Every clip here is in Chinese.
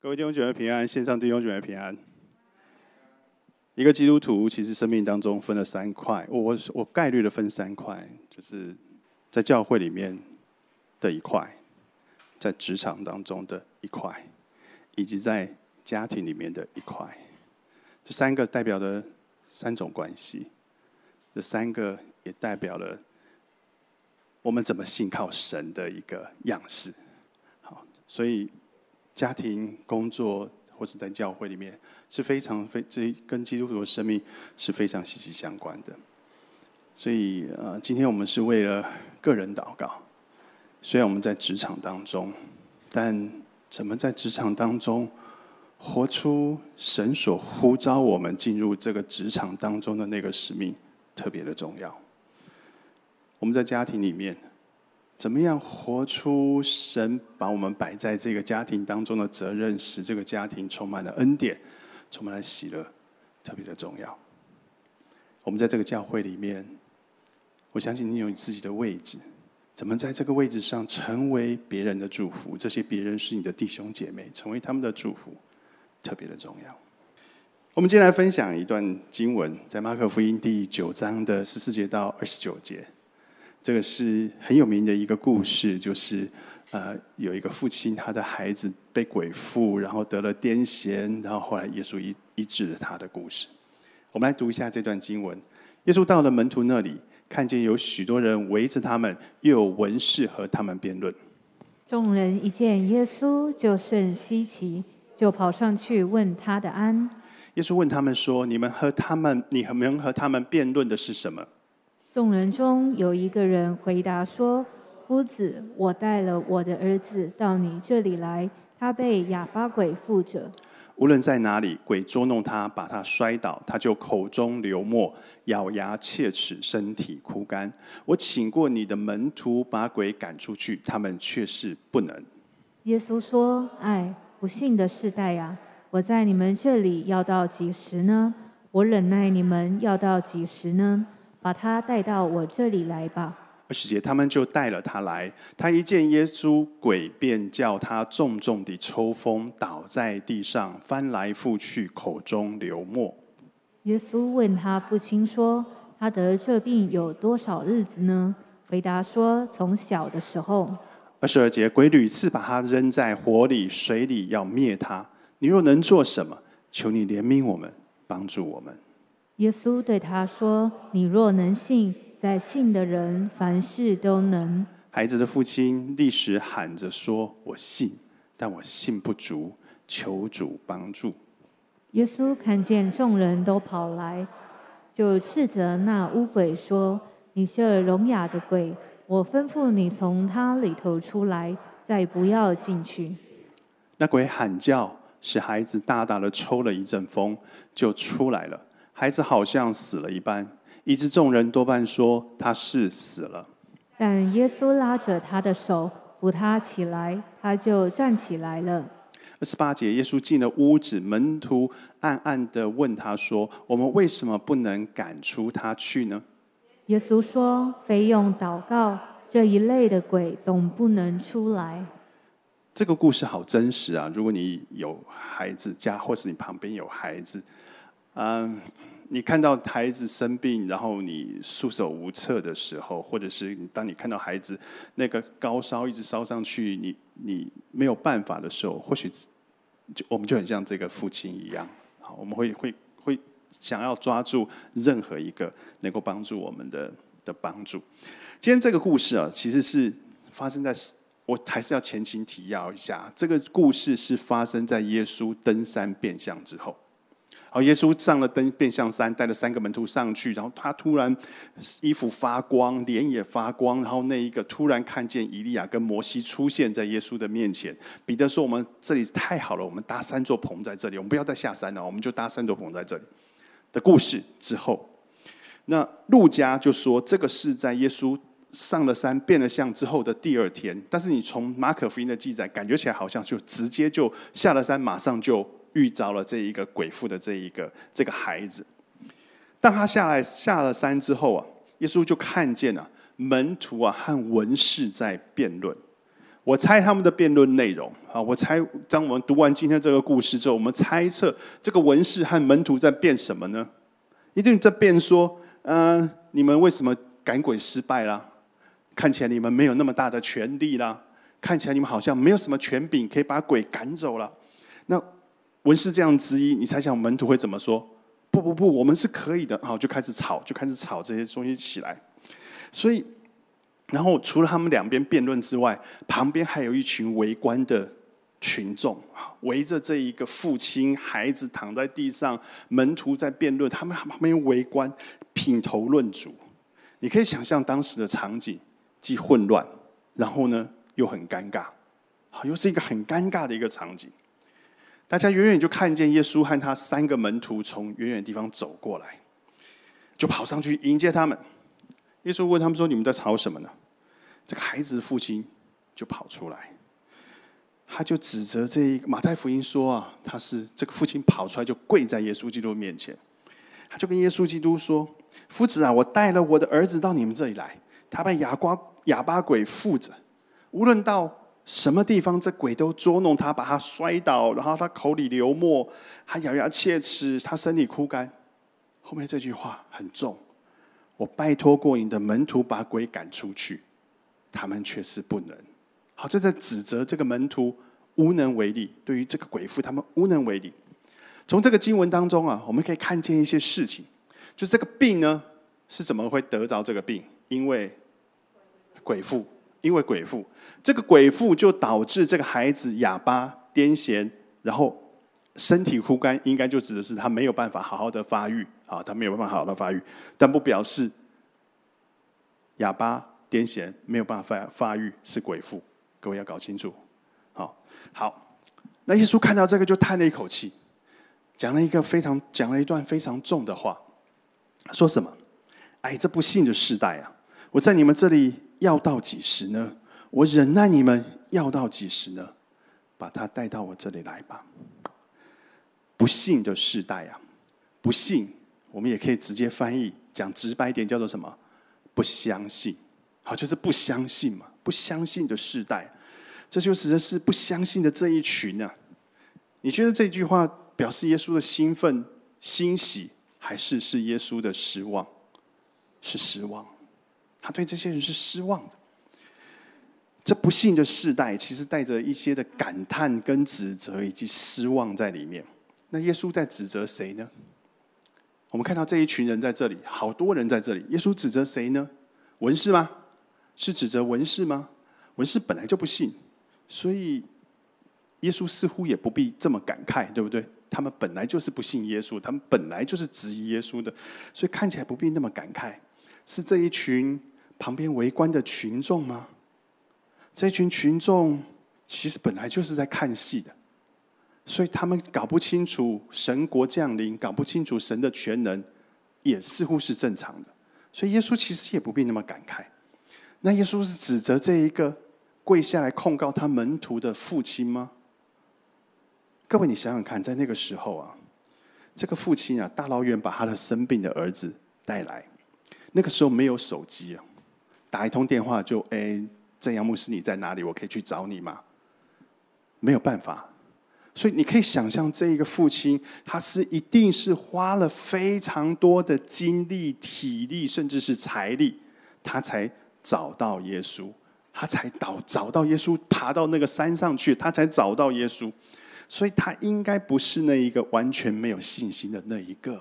各位弟兄姐妹平安，线上弟兄姐妹平安。一个基督徒其实生命当中分了三块，我我我概率的分三块，就是在教会里面的一块，在职场当中的一块，以及在家庭里面的一块。这三个代表的三种关系，这三个也代表了我们怎么信靠神的一个样式。好，所以。家庭、工作或者在教会里面是非常非这跟基督徒的生命是非常息息相关的。所以呃，今天我们是为了个人祷告。虽然我们在职场当中，但怎么在职场当中活出神所呼召我们进入这个职场当中的那个使命，特别的重要。我们在家庭里面。怎么样活出神把我们摆在这个家庭当中的责任，使这个家庭充满了恩典，充满了喜乐，特别的重要。我们在这个教会里面，我相信你有你自己的位置，怎么在这个位置上成为别人的祝福？这些别人是你的弟兄姐妹，成为他们的祝福，特别的重要。我们今天来分享一段经文，在马可福音第九章的十四节到二十九节。这个是很有名的一个故事，就是呃，有一个父亲，他的孩子被鬼附，然后得了癫痫，然后后来耶稣医医治了他的故事。我们来读一下这段经文。耶稣到了门徒那里，看见有许多人围着他们，又有文士和他们辩论。众人一见耶稣，就甚稀奇，就跑上去问他的安。耶稣问他们说：“你们和他们，你们和他们辩论的是什么？”众人中有一个人回答说：“夫子，我带了我的儿子到你这里来，他被哑巴鬼附着。无论在哪里，鬼捉弄他，把他摔倒，他就口中流沫，咬牙切齿，身体枯干。我请过你的门徒把鬼赶出去，他们却是不能。”耶稣说：“哎，不幸的世代呀！我在你们这里要到几时呢？我忍耐你们要到几时呢？”把他带到我这里来吧。二十节，他们就带了他来。他一见耶稣，鬼便叫他重重地抽风，倒在地上，翻来覆去，口中流沫。耶稣问他父亲说：“他得这病有多少日子呢？”回答说：“从小的时候。”二十二节，鬼屡次把他扔在火里、水里，要灭他。你若能做什么，求你怜悯我们，帮助我们。耶稣对他说：“你若能信，在信的人凡事都能。”孩子的父亲立时喊着说：“我信，但我信不足，求主帮助。”耶稣看见众人都跑来，就斥责那乌鬼说：“你这聋哑的鬼，我吩咐你从他里头出来，再不要进去。”那鬼喊叫，使孩子大大的抽了一阵风，就出来了。孩子好像死了一般，以致众人多半说他是死了。但耶稣拉着他的手扶他起来，他就站起来了。二十八节，耶稣进了屋子，门徒暗暗的问他说：“我们为什么不能赶出他去呢？”耶稣说：“非用祷告，这一类的鬼总不能出来。”这个故事好真实啊！如果你有孩子家，或是你旁边有孩子。嗯，你看到孩子生病，然后你束手无策的时候，或者是当你看到孩子那个高烧一直烧上去，你你没有办法的时候，或许就我们就很像这个父亲一样，好，我们会会会想要抓住任何一个能够帮助我们的的帮助。今天这个故事啊，其实是发生在，我还是要前情提要一下，这个故事是发生在耶稣登山变相之后。好，耶稣上了登变相山，带了三个门徒上去，然后他突然衣服发光，脸也发光，然后那一个突然看见以利亚跟摩西出现在耶稣的面前。彼得说：“我们这里太好了，我们搭三座棚在这里，我们不要再下山了，我们就搭三座棚在这里。”的故事之后，那路加就说这个是在耶稣上了山变了相之后的第二天，但是你从马可福音的记载，感觉起来好像就直接就下了山，马上就。遇着了这一个鬼父的这一个这个孩子，当他下来下了山之后啊，耶稣就看见了门徒啊和文士在辩论。我猜他们的辩论内容啊，我猜当我们读完今天这个故事之后，我们猜测这个文士和门徒在辩什么呢？一定在辩说，嗯，你们为什么赶鬼失败啦？看起来你们没有那么大的权力啦，看起来你们好像没有什么权柄可以把鬼赶走了。那文士这样质疑，你猜想门徒会怎么说？不不不，我们是可以的。好，就开始吵，就开始吵这些东西起来。所以，然后除了他们两边辩论之外，旁边还有一群围观的群众，围着这一个父亲，孩子躺在地上，门徒在辩论，他们旁边围观，品头论足。你可以想象当时的场景，既混乱，然后呢又很尴尬，好，又是一个很尴尬的一个场景。大家远远就看见耶稣和他三个门徒从远远地方走过来，就跑上去迎接他们。耶稣问他们说：“你们在吵什么呢？”这个孩子的父亲就跑出来，他就指责这一个马太福音说：“啊，他是这个父亲跑出来就跪在耶稣基督面前，他就跟耶稣基督说：‘夫子啊，我带了我的儿子到你们这里来，他被哑瓜哑巴鬼附着，无论到……’”什么地方这鬼都捉弄他，把他摔倒，然后他口里流沫，他咬牙切齿，他身体枯干。后面这句话很重，我拜托过你的门徒把鬼赶出去，他们却是不能。好，这在指责这个门徒无能为力，对于这个鬼父他们无能为力。从这个经文当中啊，我们可以看见一些事情，就这个病呢是怎么会得着这个病？因为鬼父。因为鬼父，这个鬼父就导致这个孩子哑巴、癫痫，然后身体枯干，应该就指的是他没有办法好好的发育啊，他没有办法好好的发育，但不表示哑巴、癫痫没有办法发发育是鬼父，各位要搞清楚。好，好，那耶稣看到这个就叹了一口气，讲了一个非常讲了一段非常重的话，说什么？哎，这不幸的时代啊，我在你们这里。要到几时呢？我忍耐你们要到几时呢？把他带到我这里来吧。不幸的世代啊，不幸，我们也可以直接翻译，讲直白一点，叫做什么？不相信。好，就是不相信嘛，不相信的世代，这就指的是不相信的这一群啊。你觉得这句话表示耶稣的兴奋、欣喜，还是是耶稣的失望？是失望。他对这些人是失望的。这不幸的世代，其实带着一些的感叹、跟指责以及失望在里面。那耶稣在指责谁呢？我们看到这一群人在这里，好多人在这里。耶稣指责谁呢？文士吗？是指责文士吗？文士本来就不信，所以耶稣似乎也不必这么感慨，对不对？他们本来就是不信耶稣，他们本来就是质疑耶稣的，所以看起来不必那么感慨。是这一群。旁边围观的群众吗？这群群众其实本来就是在看戏的，所以他们搞不清楚神国降临，搞不清楚神的全能，也似乎是正常的。所以耶稣其实也不必那么感慨。那耶稣是指责这一个跪下来控告他门徒的父亲吗？各位，你想想看，在那个时候啊，这个父亲啊，大老远把他的生病的儿子带来，那个时候没有手机啊。打一通电话就哎，正阳牧师你在哪里？我可以去找你吗？没有办法，所以你可以想象，这一个父亲他是一定是花了非常多的精力、体力，甚至是财力，他才找到耶稣，他才找找到耶稣，爬到那个山上去，他才找到耶稣，所以他应该不是那一个完全没有信心的那一个。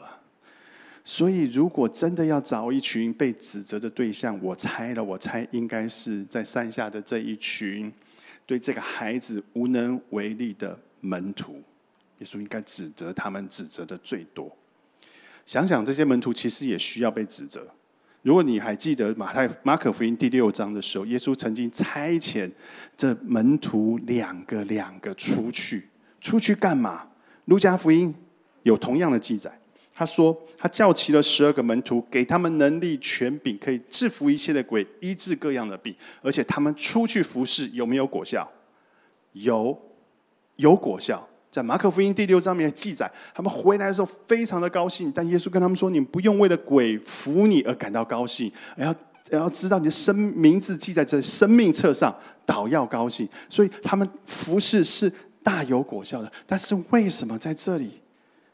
所以，如果真的要找一群被指责的对象，我猜了，我猜应该是在山下的这一群对这个孩子无能为力的门徒。耶稣应该指责他们，指责的最多。想想这些门徒其实也需要被指责。如果你还记得马太、马可福音第六章的时候，耶稣曾经差遣这门徒两个两个出去，出去干嘛？路加福音有同样的记载。他说：“他叫齐了十二个门徒，给他们能力、权柄，可以制服一切的鬼，医治各样的病。而且他们出去服侍，有没有果效？有，有果效。在马可福音第六章里面记载，他们回来的时候非常的高兴。但耶稣跟他们说：‘你不用为了鬼服你而感到高兴，而要要知道你的生名字记在这生命册上，倒要高兴。所以他们服侍是大有果效的。但是为什么在这里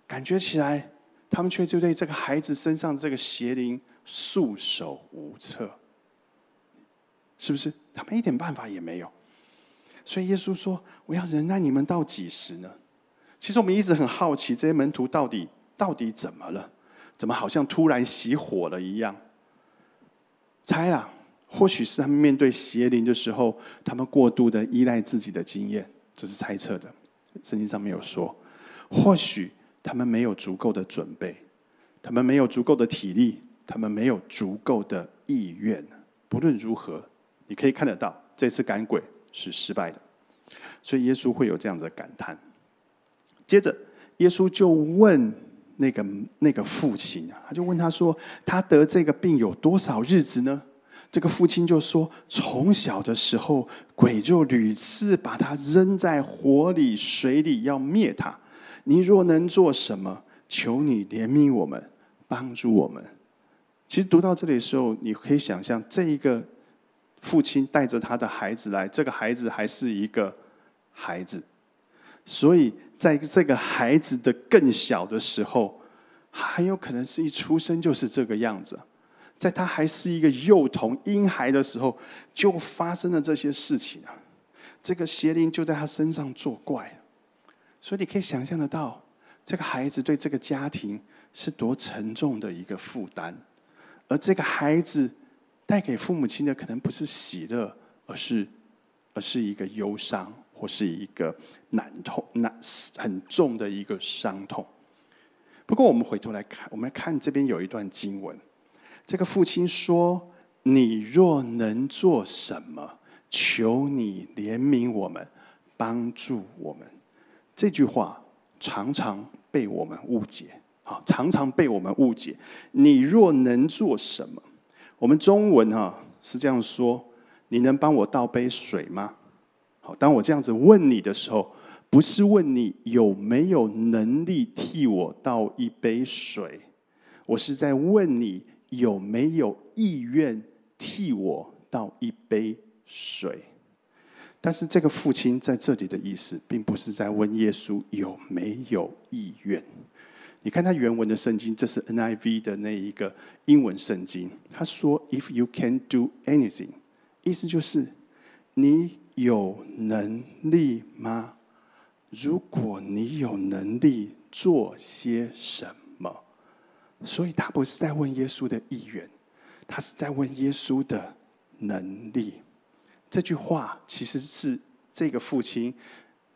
感觉起来，他们却就对这个孩子身上这个邪灵束手无策？是不是？他们一点办法也没有。所以耶稣说：“我要忍耐你们到几时呢？”其实我们一直很好奇，这些门徒到底到底怎么了？怎么好像突然熄火了一样？猜啦，或许是他们面对邪灵的时候，他们过度的依赖自己的经验，这是猜测的。圣经上面有说，或许他们没有足够的准备，他们没有足够的体力，他们没有足够的意愿。不论如何，你可以看得到，这次赶鬼是失败的。所以耶稣会有这样的感叹。接着，耶稣就问那个那个父亲啊，他就问他说：“他得这个病有多少日子呢？”这个父亲就说：“从小的时候，鬼就屡次把他扔在火里、水里，要灭他。你若能做什么，求你怜悯我们，帮助我们。”其实读到这里的时候，你可以想象，这一个父亲带着他的孩子来，这个孩子还是一个孩子，所以。在这个孩子的更小的时候，很有可能是一出生就是这个样子。在他还是一个幼童婴孩的时候，就发生了这些事情啊！这个邪灵就在他身上作怪所以你可以想象得到，这个孩子对这个家庭是多沉重的一个负担。而这个孩子带给父母亲的，可能不是喜乐，而是而是一个忧伤。或是一个难痛、难很重的一个伤痛。不过，我们回头来看，我们来看这边有一段经文。这个父亲说：“你若能做什么，求你怜悯我们，帮助我们。”这句话常常被我们误解，啊，常常被我们误解。你若能做什么？我们中文哈是这样说：“你能帮我倒杯水吗？”好，当我这样子问你的时候，不是问你有没有能力替我倒一杯水，我是在问你有没有意愿替我倒一杯水。但是这个父亲在这里的意思，并不是在问耶稣有没有意愿。你看他原文的圣经，这是 NIV 的那一个英文圣经，他说：“If you can do anything”，意思就是你。有能力吗？如果你有能力做些什么，所以他不是在问耶稣的意愿，他是在问耶稣的能力。这句话其实是这个父亲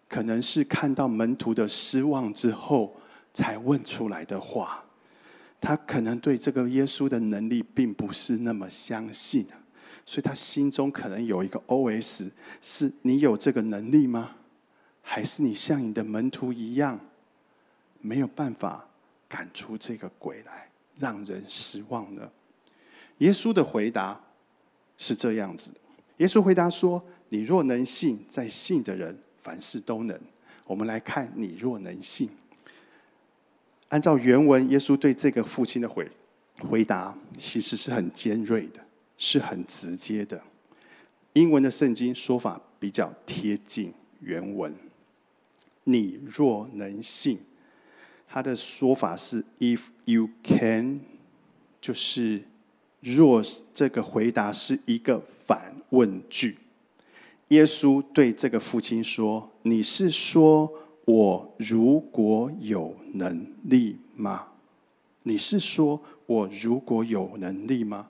可能是看到门徒的失望之后才问出来的话。他可能对这个耶稣的能力并不是那么相信。所以他心中可能有一个 O.S.：是你有这个能力吗？还是你像你的门徒一样，没有办法赶出这个鬼来，让人失望呢？耶稣的回答是这样子：耶稣回答说：“你若能信，在信的人凡事都能。”我们来看，你若能信。按照原文，耶稣对这个父亲的回回答，其实是很尖锐的。是很直接的，英文的圣经说法比较贴近原文。你若能信，他的说法是 “if you can”，就是若这个回答是一个反问句。耶稣对这个父亲说：“你是说我如果有能力吗？你是说我如果有能力吗？”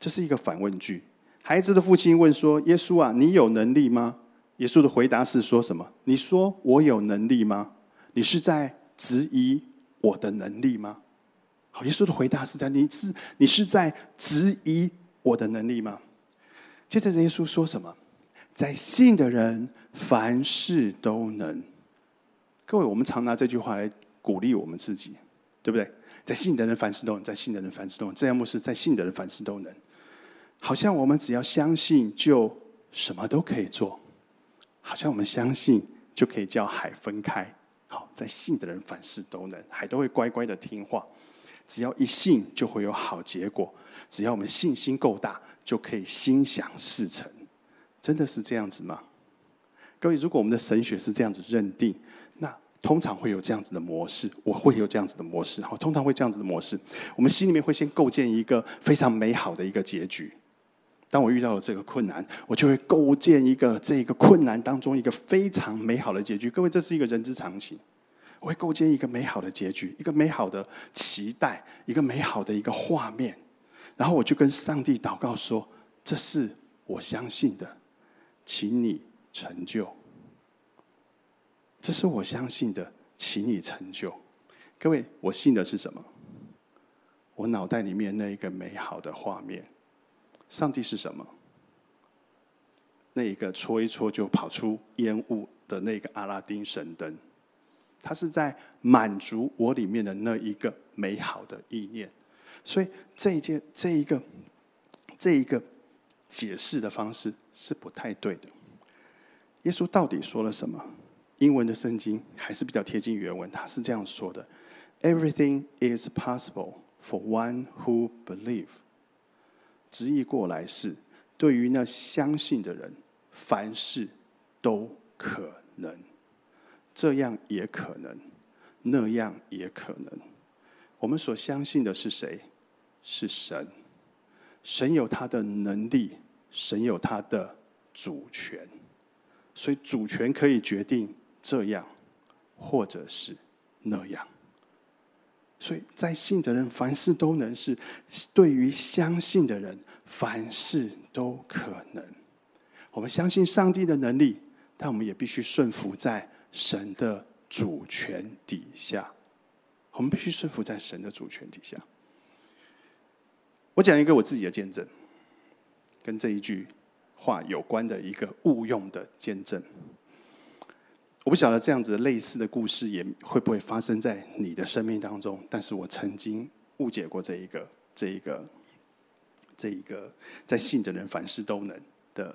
这是一个反问句。孩子的父亲问说：“耶稣啊，你有能力吗？”耶稣的回答是说什么？你说我有能力吗？你是在质疑我的能力吗？好，耶稣的回答是在你是你是在质疑我的能力吗？接着耶稣说什么？在信的人凡事都能。各位，我们常拿这句话来鼓励我们自己，对不对？在信的人凡事都能，在信的人凡事都能。这样牧师在信的人凡事都能。好像我们只要相信，就什么都可以做；好像我们相信，就可以叫海分开。好，在信的人凡事都能，海都会乖乖的听话。只要一信就会有好结果，只要我们信心够大，就可以心想事成。真的是这样子吗？各位，如果我们的神学是这样子认定，那通常会有这样子的模式，我会有这样子的模式，好，通常会这样子的模式，我们心里面会先构建一个非常美好的一个结局。当我遇到了这个困难，我就会构建一个这个困难当中一个非常美好的结局。各位，这是一个人之常情。我会构建一个美好的结局，一个美好的期待，一个美好的一个画面，然后我就跟上帝祷告说：“这是我相信的，请你成就。这是我相信的，请你成就。”各位，我信的是什么？我脑袋里面那一个美好的画面。上帝是什么？那一个搓一搓就跑出烟雾的那个阿拉丁神灯，他是在满足我里面的那一个美好的意念。所以这一件、这一个、这一个解释的方式是不太对的。耶稣到底说了什么？英文的圣经还是比较贴近原文，他是这样说的：“Everything is possible for one who believe。”直译过来是：对于那相信的人，凡事都可能。这样也可能，那样也可能。我们所相信的是谁？是神。神有他的能力，神有他的主权，所以主权可以决定这样，或者是那样。所以在信的人，凡事都能是；对于相信的人，凡事都可能。我们相信上帝的能力，但我们也必须顺服在神的主权底下。我们必须顺服在神的主权底下。我讲一个我自己的见证，跟这一句话有关的一个误用的见证。我不晓得这样子类似的故事也会不会发生在你的生命当中，但是我曾经误解过这一个、这一个、这一个在信的人凡事都能的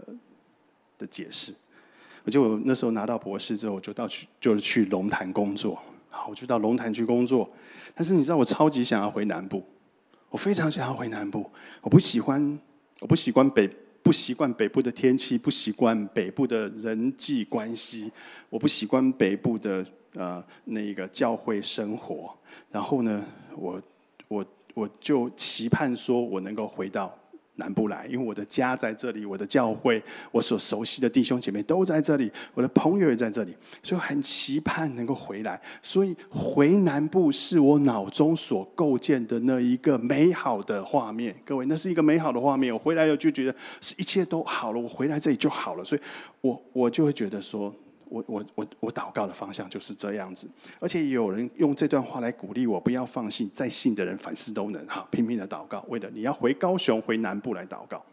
的解释。我就那时候拿到博士之后，我就到去就是去龙潭工作，好，我就到龙潭去工作。但是你知道，我超级想要回南部，我非常想要回南部，我不喜欢，我不习惯北。不习惯北部的天气，不习惯北部的人际关系，我不习惯北部的呃那个教会生活。然后呢，我我我就期盼说我能够回到。南部来，因为我的家在这里，我的教会，我所熟悉的弟兄姐妹都在这里，我的朋友也在这里，所以很期盼能够回来。所以回南部是我脑中所构建的那一个美好的画面。各位，那是一个美好的画面。我回来了就觉得是一切都好了，我回来这里就好了。所以我我就会觉得说。我我我我祷告的方向就是这样子，而且有人用这段话来鼓励我，不要放弃，再信的人凡事都能哈，拼命的祷告，为了你要回高雄、回南部来祷告。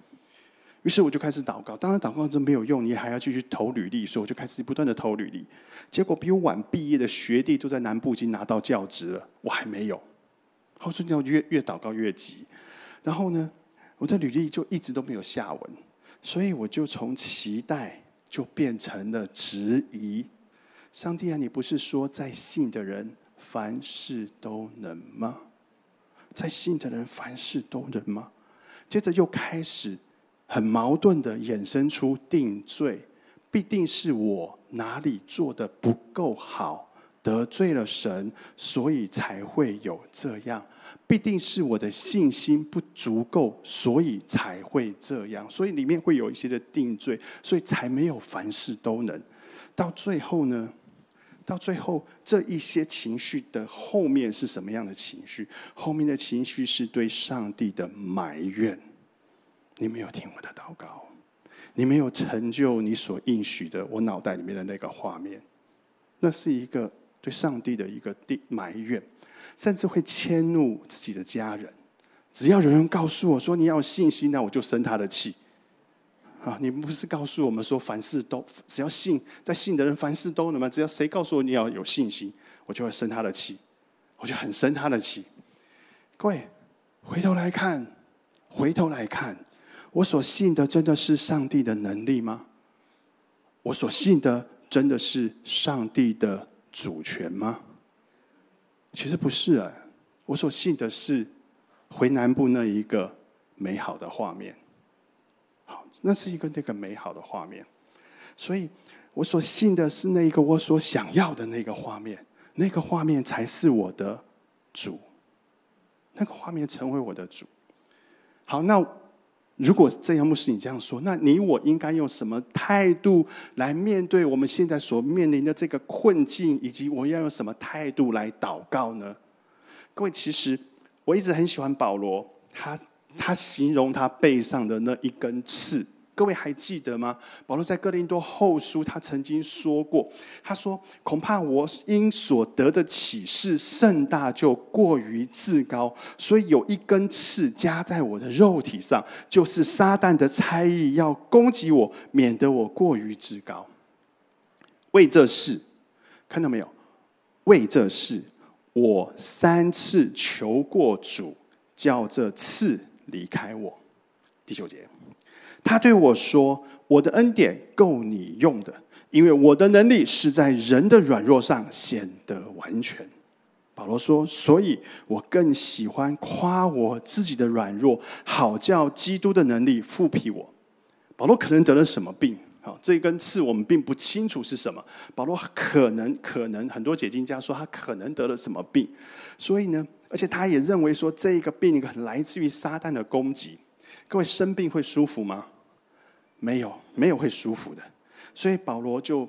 于是我就开始祷告，当然祷告真没有用，你还要继续投履历，所以我就开始不断的投履历。结果比我晚毕业的学弟都在南部已经拿到教职了，我还没有。后说你要越越祷告越急，然后呢，我的履历就一直都没有下文，所以我就从期待。就变成了质疑。上帝啊，你不是说在信的人凡事都能吗？在信的人凡事都能吗？接着又开始很矛盾的衍生出定罪，必定是我哪里做的不够好。得罪了神，所以才会有这样。必定是我的信心不足够，所以才会这样。所以里面会有一些的定罪，所以才没有凡事都能。到最后呢？到最后这一些情绪的后面是什么样的情绪？后面的情绪是对上帝的埋怨。你没有听我的祷告，你没有成就你所应许的。我脑袋里面的那个画面，那是一个。对上帝的一个地埋怨，甚至会迁怒自己的家人。只要有人告诉我说你要有信心，那我就生他的气。啊，你们不是告诉我们说凡事都只要信，在信的人凡事都能吗？只要谁告诉我你要有信心，我就会生他的气，我就很生他的气。各位，回头来看，回头来看，我所信的真的是上帝的能力吗？我所信的真的是上帝的？主权吗？其实不是啊，我所信的是回南部那一个美好的画面。好，那是一个那个美好的画面，所以我所信的是那一个我所想要的那个画面，那个画面才是我的主，那个画面成为我的主。好，那。如果这样，牧师你这样说，那你我应该用什么态度来面对我们现在所面临的这个困境，以及我要用什么态度来祷告呢？各位，其实我一直很喜欢保罗，他他形容他背上的那一根刺。各位还记得吗？保罗在哥林多后书，他曾经说过：“他说，恐怕我因所得的启示甚大，就过于自高，所以有一根刺加在我的肉体上，就是撒旦的猜疑，要攻击我，免得我过于自高。为这事，看到没有？为这事，我三次求过主，叫这刺离开我。”第九节。他对我说：“我的恩典够你用的，因为我的能力是在人的软弱上显得完全。”保罗说：“所以我更喜欢夸我自己的软弱，好叫基督的能力复辟我。”保罗可能得了什么病？好，这根刺我们并不清楚是什么。保罗可能可能很多解经家说他可能得了什么病，所以呢，而且他也认为说这个病来自于撒旦的攻击。各位生病会舒服吗？没有，没有会舒服的。所以保罗就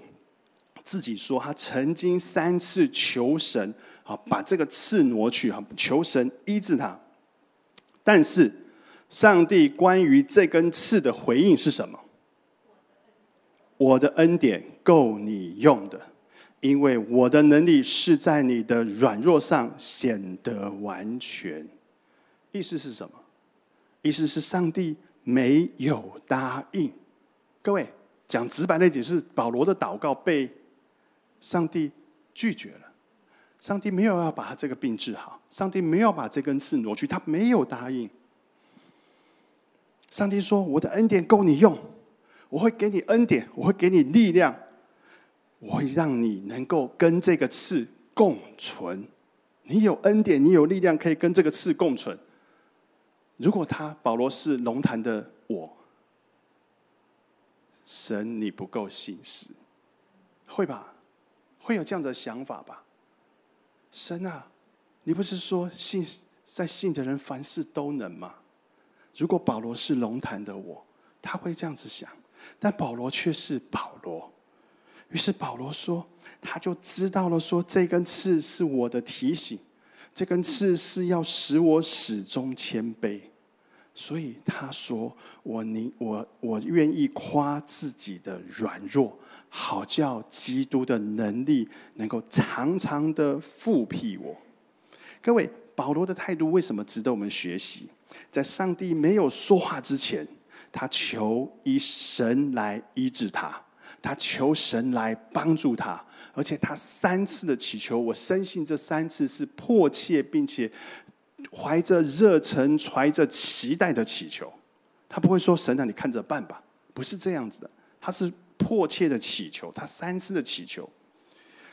自己说，他曾经三次求神，啊，把这个刺挪去，哈，求神医治他。但是上帝关于这根刺的回应是什么？我的恩典够你用的，因为我的能力是在你的软弱上显得完全。意思是什么？意思是上帝没有答应，各位讲直白的解释，保罗的祷告被上帝拒绝了。上帝没有要把他这个病治好，上帝没有把这根刺挪去，他没有答应。上帝说：“我的恩典够你用，我会给你恩典，我会给你力量，我会让你能够跟这个刺共存。你有恩典，你有力量，可以跟这个刺共存。”如果他保罗是龙潭的我，神你不够信实，会吧？会有这样的想法吧？神啊，你不是说信在信的人凡事都能吗？如果保罗是龙潭的我，他会这样子想，但保罗却是保罗。于是保罗说，他就知道了，说这根刺是我的提醒，这根刺是要使我始终谦卑。所以他说：“我宁我我愿意夸自己的软弱，好叫基督的能力能够常常的复辟我。”各位，保罗的态度为什么值得我们学习？在上帝没有说话之前，他求以神来医治他，他求神来帮助他，而且他三次的祈求，我深信这三次是迫切并且。怀着热忱、怀着期待的祈求，他不会说：“神啊，你看着办吧。”不是这样子的，他是迫切的祈求，他三次的祈求。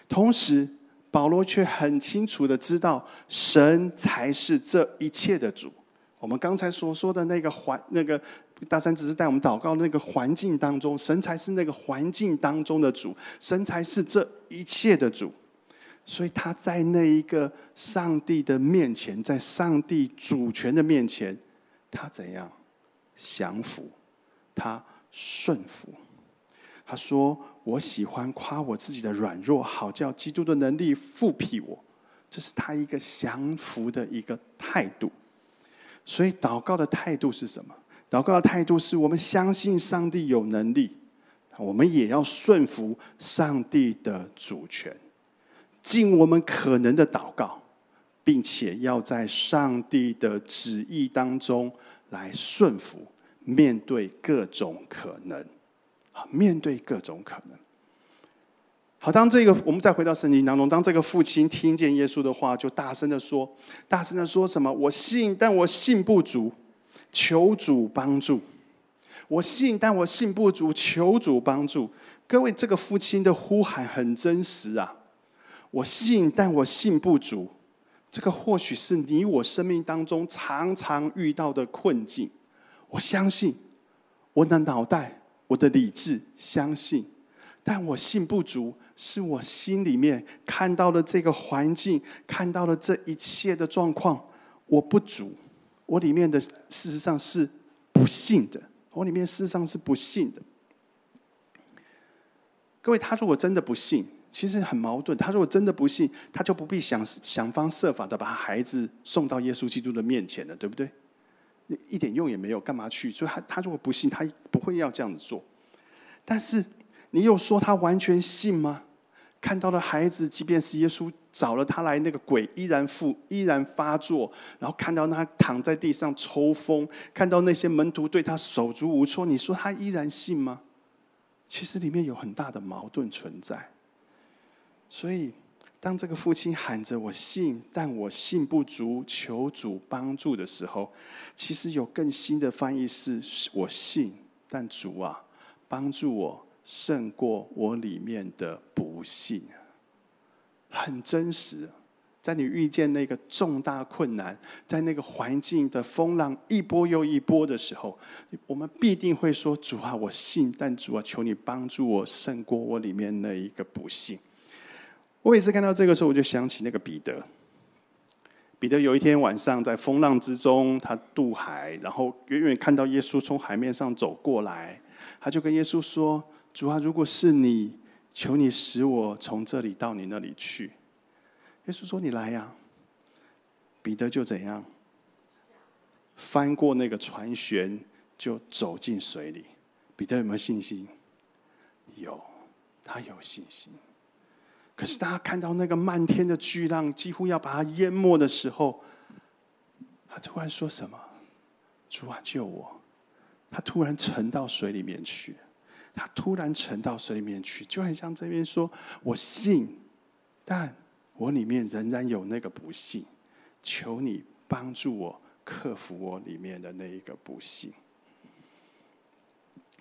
同时，保罗却很清楚的知道，神才是这一切的主。我们刚才所说的那个环、那个大山只是带我们祷告的那个环境当中，神才是那个环境当中的主，神才是这一切的主。所以他在那一个上帝的面前，在上帝主权的面前，他怎样降服？他顺服。他说：“我喜欢夸我自己的软弱，好叫基督的能力复辟我。”这是他一个降服的一个态度。所以祷告的态度是什么？祷告的态度是我们相信上帝有能力，我们也要顺服上帝的主权。尽我们可能的祷告，并且要在上帝的旨意当中来顺服，面对各种可能，啊，面对各种可能。好，当这个我们再回到圣经当中，当这个父亲听见耶稣的话，就大声的说：“大声的说什么？我信，但我信不足，求主帮助。我信，但我信不足，求主帮助。”各位，这个父亲的呼喊很真实啊。我信，但我信不足，这个或许是你我生命当中常常遇到的困境。我相信，我的脑袋、我的理智相信，但我信不足，是我心里面看到了这个环境，看到了这一切的状况，我不足，我里面的事实上是不信的，我里面事实上是不信的。各位，他如果真的不信，其实很矛盾。他如果真的不信，他就不必想想方设法的把孩子送到耶稣基督的面前了，对不对？一点用也没有，干嘛去？所以，他他如果不信，他不会要这样子做。但是，你又说他完全信吗？看到了孩子，即便是耶稣找了他来，那个鬼依然复依然发作，然后看到他躺在地上抽风，看到那些门徒对他手足无措，你说他依然信吗？其实里面有很大的矛盾存在。所以，当这个父亲喊着“我信，但我信不足，求主帮助”的时候，其实有更新的翻译是“我信，但主啊，帮助我。”胜过我里面的不幸，很真实。在你遇见那个重大困难，在那个环境的风浪一波又一波的时候，我们必定会说：“主啊，我信，但主啊，求你帮助我胜过我里面那一个不幸。”我每次看到这个时候，我就想起那个彼得。彼得有一天晚上在风浪之中，他渡海，然后远远看到耶稣从海面上走过来，他就跟耶稣说。主啊，如果是你，求你使我从这里到你那里去。耶稣说：“你来呀。”彼得就怎样，翻过那个船舷，就走进水里。彼得有没有信心？有，他有信心。可是，当他看到那个漫天的巨浪几乎要把他淹没的时候，他突然说什么：“主啊，救我！”他突然沉到水里面去。他突然沉到水里面去，就很像这边说：“我信，但我里面仍然有那个不信，求你帮助我克服我里面的那一个不信。”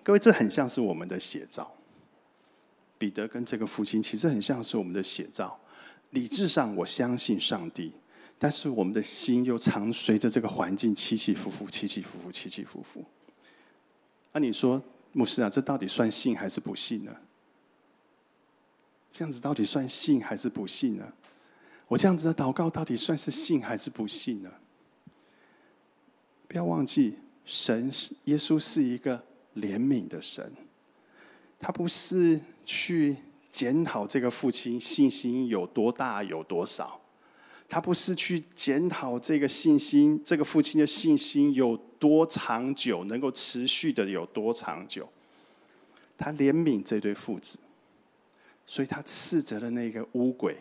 各位，这很像是我们的写照。彼得跟这个父亲其实很像是我们的写照。理智上我相信上帝，但是我们的心又常随着这个环境起起伏伏，起起伏伏，起起伏伏。那你说？牧师啊，这到底算信还是不信呢？这样子到底算信还是不信呢？我这样子的祷告到底算是信还是不信呢？不要忘记，神是耶稣是一个怜悯的神，他不是去检讨这个父亲信心有多大有多少。他不是去检讨这个信心，这个父亲的信心有多长久，能够持续的有多长久。他怜悯这对父子，所以他斥责了那个乌鬼，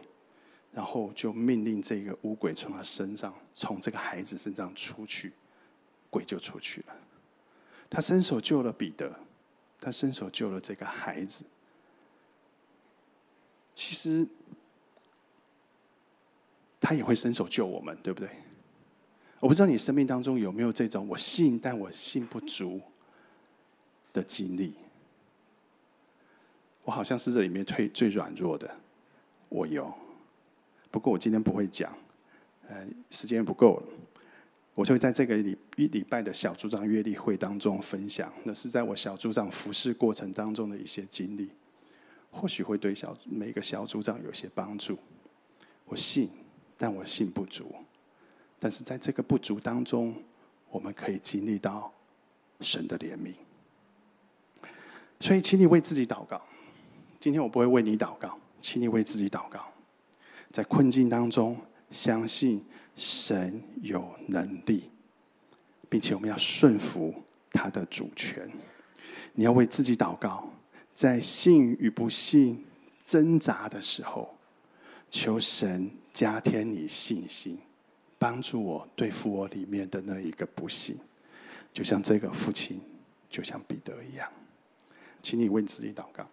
然后就命令这个乌鬼从他身上，从这个孩子身上出去，鬼就出去了。他伸手救了彼得，他伸手救了这个孩子。其实。他也会伸手救我们，对不对？我不知道你生命当中有没有这种我信但我信不足的经历。我好像是这里面最最软弱的，我有。不过我今天不会讲，呃，时间不够了。我就会在这个礼一礼拜的小组长阅历会当中分享，那是在我小组长服侍过程当中的一些经历，或许会对小每个小组长有些帮助。我信。但我信不足，但是在这个不足当中，我们可以经历到神的怜悯。所以，请你为自己祷告。今天我不会为你祷告，请你为自己祷告。在困境当中，相信神有能力，并且我们要顺服他的主权。你要为自己祷告，在信与不信挣扎的时候，求神。加添你信心，帮助我对付我里面的那一个不幸，就像这个父亲，就像彼得一样，请你为自己祷告。